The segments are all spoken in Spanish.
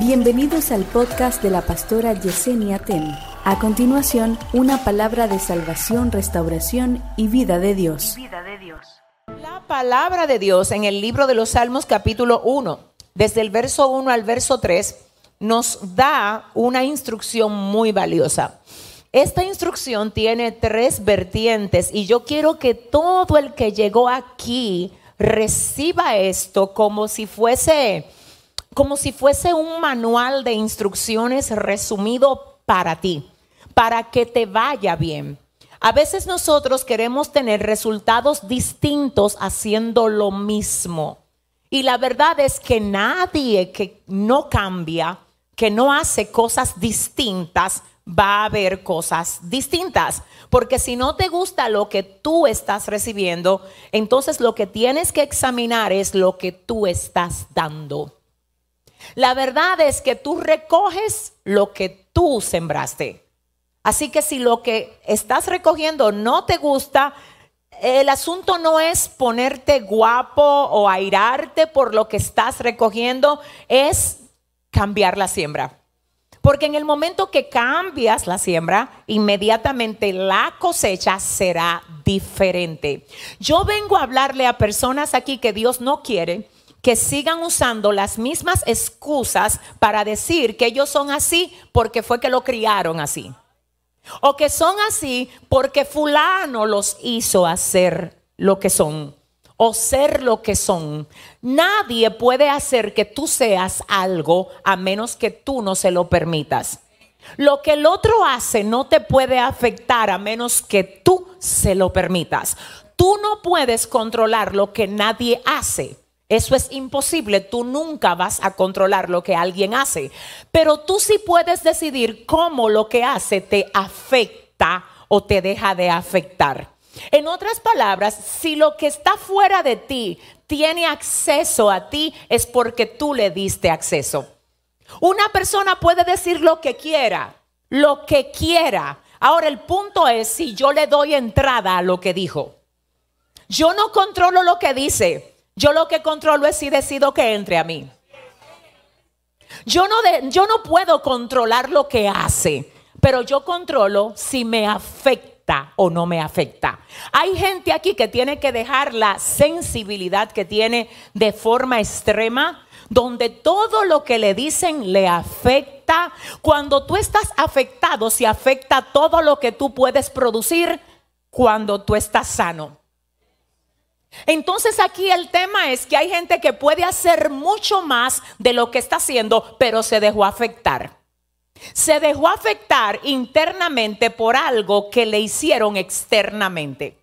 Bienvenidos al podcast de la pastora Yesenia Ten. A continuación, una palabra de salvación, restauración y vida de Dios. La palabra de Dios en el libro de los Salmos capítulo 1, desde el verso 1 al verso 3, nos da una instrucción muy valiosa. Esta instrucción tiene tres vertientes y yo quiero que todo el que llegó aquí reciba esto como si fuese como si fuese un manual de instrucciones resumido para ti, para que te vaya bien. A veces nosotros queremos tener resultados distintos haciendo lo mismo. Y la verdad es que nadie que no cambia, que no hace cosas distintas, va a haber cosas distintas. Porque si no te gusta lo que tú estás recibiendo, entonces lo que tienes que examinar es lo que tú estás dando. La verdad es que tú recoges lo que tú sembraste. Así que si lo que estás recogiendo no te gusta, el asunto no es ponerte guapo o airarte por lo que estás recogiendo, es cambiar la siembra. Porque en el momento que cambias la siembra, inmediatamente la cosecha será diferente. Yo vengo a hablarle a personas aquí que Dios no quiere que sigan usando las mismas excusas para decir que ellos son así porque fue que lo criaron así. O que son así porque fulano los hizo hacer lo que son o ser lo que son. Nadie puede hacer que tú seas algo a menos que tú no se lo permitas. Lo que el otro hace no te puede afectar a menos que tú se lo permitas. Tú no puedes controlar lo que nadie hace. Eso es imposible, tú nunca vas a controlar lo que alguien hace, pero tú sí puedes decidir cómo lo que hace te afecta o te deja de afectar. En otras palabras, si lo que está fuera de ti tiene acceso a ti, es porque tú le diste acceso. Una persona puede decir lo que quiera, lo que quiera. Ahora el punto es si yo le doy entrada a lo que dijo. Yo no controlo lo que dice, yo lo que controlo es si decido que entre a mí. Yo no, yo no puedo controlar lo que hace, pero yo controlo si me afecta o no me afecta. Hay gente aquí que tiene que dejar la sensibilidad que tiene de forma extrema, donde todo lo que le dicen le afecta. Cuando tú estás afectado, se afecta todo lo que tú puedes producir cuando tú estás sano. Entonces aquí el tema es que hay gente que puede hacer mucho más de lo que está haciendo, pero se dejó afectar. Se dejó afectar internamente por algo que le hicieron externamente.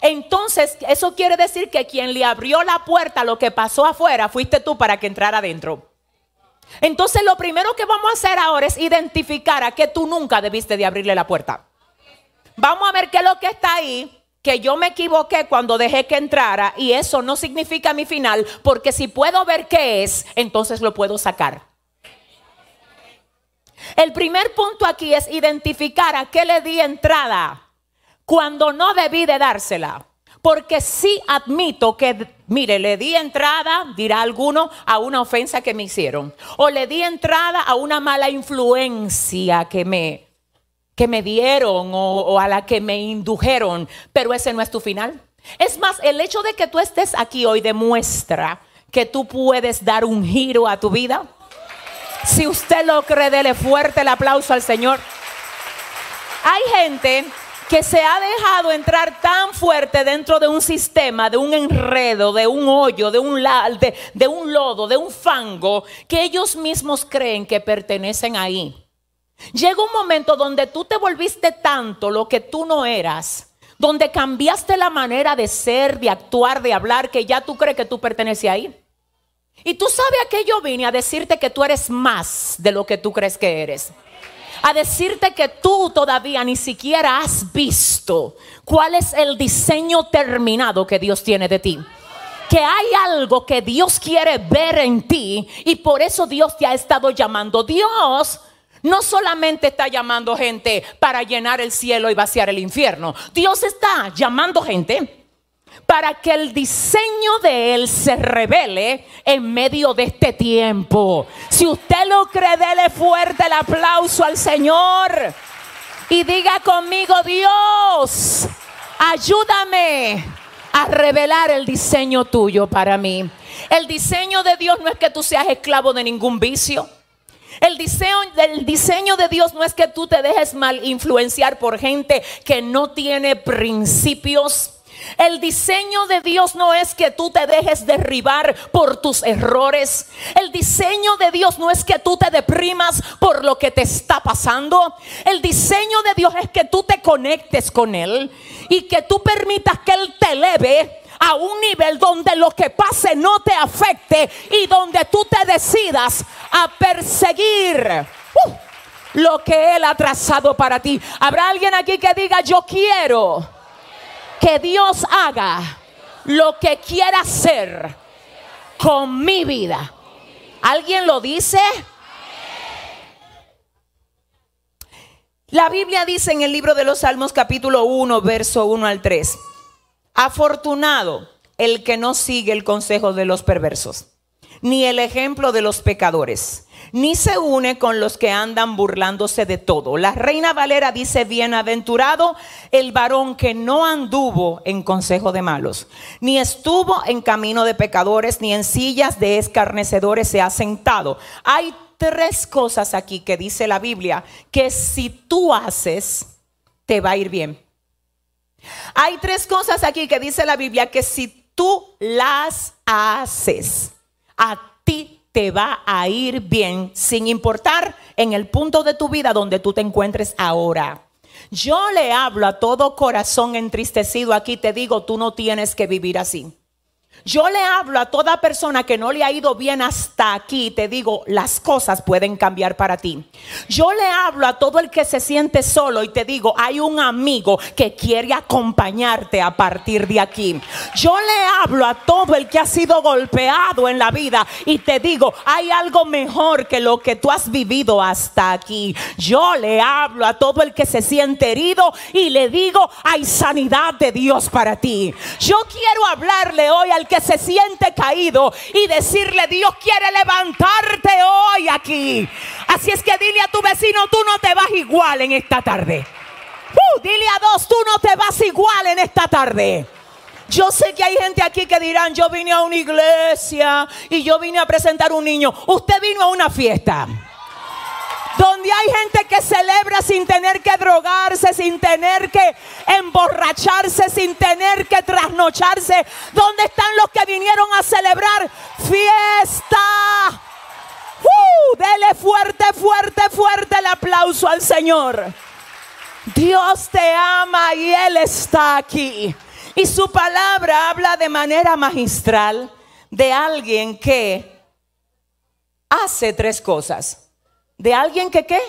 Entonces, eso quiere decir que quien le abrió la puerta a lo que pasó afuera fuiste tú para que entrara adentro. Entonces, lo primero que vamos a hacer ahora es identificar a que tú nunca debiste de abrirle la puerta. Vamos a ver qué es lo que está ahí que yo me equivoqué cuando dejé que entrara y eso no significa mi final, porque si puedo ver qué es, entonces lo puedo sacar. El primer punto aquí es identificar a qué le di entrada cuando no debí de dársela. Porque sí admito que, mire, le di entrada, dirá alguno, a una ofensa que me hicieron. O le di entrada a una mala influencia que me, que me dieron o, a la que me indujeron, pero ese no es tu final. Es más, el hecho de que tú estés aquí hoy demuestra que tú puedes dar un giro a tu vida. Si usted lo cree, dele fuerte el aplauso al Señor. Hay gente que se ha dejado entrar tan fuerte dentro de un sistema, de un enredo, de un hoyo, de un, de, un lodo, de un fango, que ellos mismos creen que pertenecen ahí. Llega un momento donde tú te volviste tanto lo que tú no eras, donde cambiaste la manera de ser, de actuar, de hablar, que ya tú crees que tú perteneces ahí. Y tú sabes a qué yo vine a decirte que tú eres más de lo que tú crees que eres. A decirte que tú todavía ni siquiera has visto cuál es el diseño terminado que Dios tiene de ti que hay algo que Dios quiere ver en ti y por eso Dios te ha estado llamando. Dios no solamente está llamando gente para llenar el cielo y vaciar el infierno. Dios está llamando gente para que el diseño de Él se revele en medio de este tiempo. Si usted lo cree, dele fuerte el aplauso al Señor y diga conmigo, Dios, ayúdame a revelar el diseño tuyo para mí. El diseño de Dios no es que tú seas esclavo de ningún vicio. El diseño, diseño de Dios no es que tú te dejes mal influenciar por gente que no tiene principios. El diseño de Dios no es que tú te dejes derribar por tus errores. El diseño de Dios no es que tú te deprimas por lo que te está pasando. El diseño de Dios es que tú te conectes con Él y que tú permitas que Él te eleve a un nivel donde lo que pase no te afecte y donde tú te decidas a perseguir. Uh, lo que Él ha trazado para ti. ¿Habrá alguien aquí que diga, yo quiero que Dios haga lo que quiera hacer con mi vida. ¿Alguien lo dice? La Biblia dice en el libro de los Salmos capítulo 1, verso 1 al 3, afortunado el que no sigue el consejo de los perversos, ni el ejemplo de los pecadores ni se une con los que andan burlándose de todo. La reina Valera dice, bienaventurado el varón que no anduvo en consejo de malos, ni estuvo en camino de pecadores, ni en sillas de escarnecedores se ha sentado. Hay tres cosas aquí que dice la Biblia que si tú haces, te va a ir bien. Hay tres cosas aquí que dice la Biblia que si tú las haces, a ti te va a ir bien sin importar en el punto de tu vida donde tú te encuentres ahora. Yo le hablo a todo corazón entristecido aquí, te digo, tú no tienes que vivir así. Yo le hablo a toda persona que no le ha ido bien hasta aquí, te digo, las cosas pueden cambiar para ti. Yo le hablo a todo el que se siente solo y te digo, hay un amigo que quiere acompañarte a partir de aquí. Yo le hablo a todo el que ha sido golpeado en la vida y te digo, hay algo mejor que lo que tú has vivido hasta aquí. Yo le hablo a todo el que se siente herido y le digo, hay sanidad de Dios para ti. Yo quiero hablarle hoy al que se siente caído y decirle, Dios quiere levantarte hoy aquí. Así es que dile a tu vecino, tú no te vas igual en esta tarde. Uh, dile a dos, tú no te vas igual en esta tarde. Yo sé que hay gente aquí que dirán, yo vine a una iglesia y yo vine a presentar un niño. Usted vino a una fiesta. Donde hay gente que celebra sin tener que drogarse, sin tener que emborracharse, sin tener que trasnocharse. ¿Dónde están los que vinieron a celebrar fiesta? ¡Uh! Dele fuerte, fuerte, fuerte el aplauso al Señor. Dios te ama y Él está aquí. Y su palabra habla de manera magistral de alguien que hace tres cosas. ¿De alguien que qué?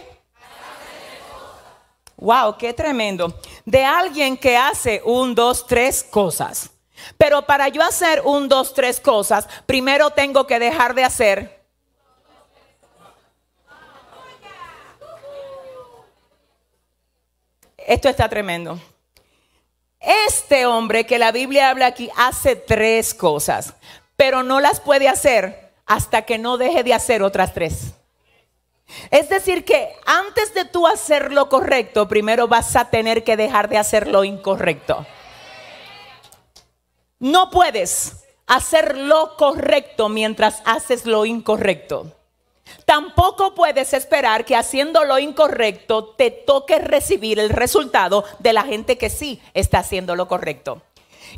Wow, qué tremendo. De alguien que hace un, dos, tres cosas. Pero para yo hacer un, dos, tres cosas, primero tengo que dejar de hacer. Esto está tremendo. Este hombre que la Biblia habla aquí hace tres cosas, pero no las puede hacer hasta que no deje de hacer otras tres. Es decir, que antes de tú hacer lo correcto, primero vas a tener que dejar de hacer lo incorrecto. No puedes hacer lo correcto mientras haces lo incorrecto. Tampoco puedes esperar que haciendo lo incorrecto te toque recibir el resultado de la gente que sí está haciendo lo correcto.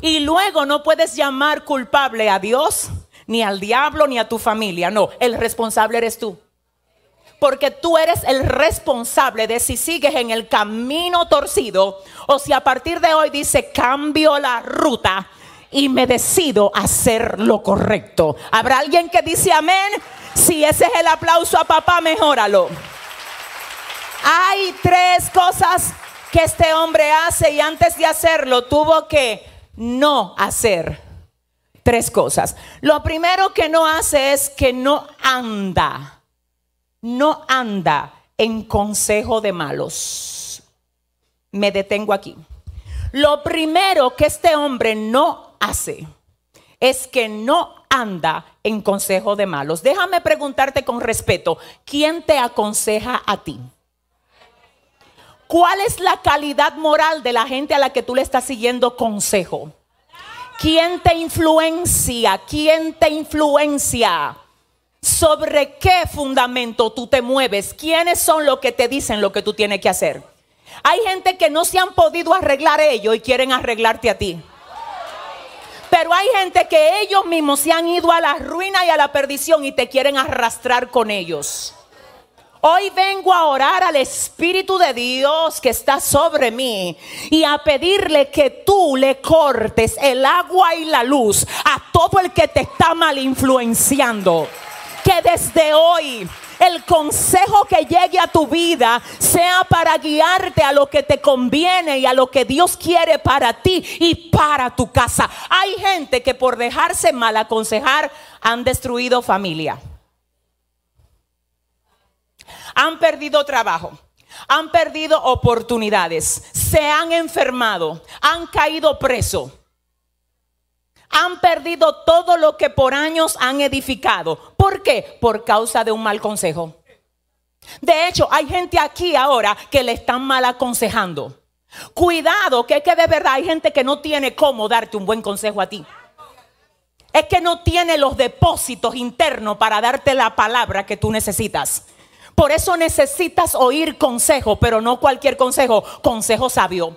Y luego no puedes llamar culpable a Dios, ni al diablo, ni a tu familia. No, el responsable eres tú porque tú eres el responsable de si sigues en el camino torcido o si a partir de hoy dice cambio la ruta y me decido hacer lo correcto. ¿Habrá alguien que dice amén? Si ese es el aplauso a papá, mejóralo. Hay tres cosas que este hombre hace y antes de hacerlo tuvo que no hacer tres cosas. Lo primero que no hace es que no anda no anda en consejo de malos. Me detengo aquí. Lo primero que este hombre no hace es que no anda en consejo de malos. Déjame preguntarte con respeto, ¿quién te aconseja a ti? ¿Cuál es la calidad moral de la gente a la que tú le estás siguiendo consejo? ¿Quién te influencia? ¿Quién te influencia? ¿Sobre qué fundamento tú te mueves? ¿Quiénes son los que te dicen lo que tú tienes que hacer? Hay gente que no se han podido arreglar ellos y quieren arreglarte a ti. Pero hay gente que ellos mismos se han ido a la ruina y a la perdición y te quieren arrastrar con ellos. Hoy vengo a orar al Espíritu de Dios que está sobre mí y a pedirle que tú le cortes el agua y la luz a todo el que te está mal influenciando. Que desde hoy el consejo que llegue a tu vida sea para guiarte a lo que te conviene y a lo que Dios quiere para ti y para tu casa. Hay gente que por dejarse mal aconsejar han destruido familia. Han perdido trabajo han perdido oportunidades, se han enfermado, han caído preso han perdido todo lo que por años han edificado. ¿Por qué? Por causa de un mal consejo. De hecho, hay gente aquí ahora que le están mal aconsejando. Cuidado, que es que de verdad hay gente que no tiene cómo darte un buen consejo a ti. Es que no tiene los depósitos internos para darte la palabra que tú necesitas. Por eso necesitas oír consejo, pero no cualquier consejo, consejo sabio.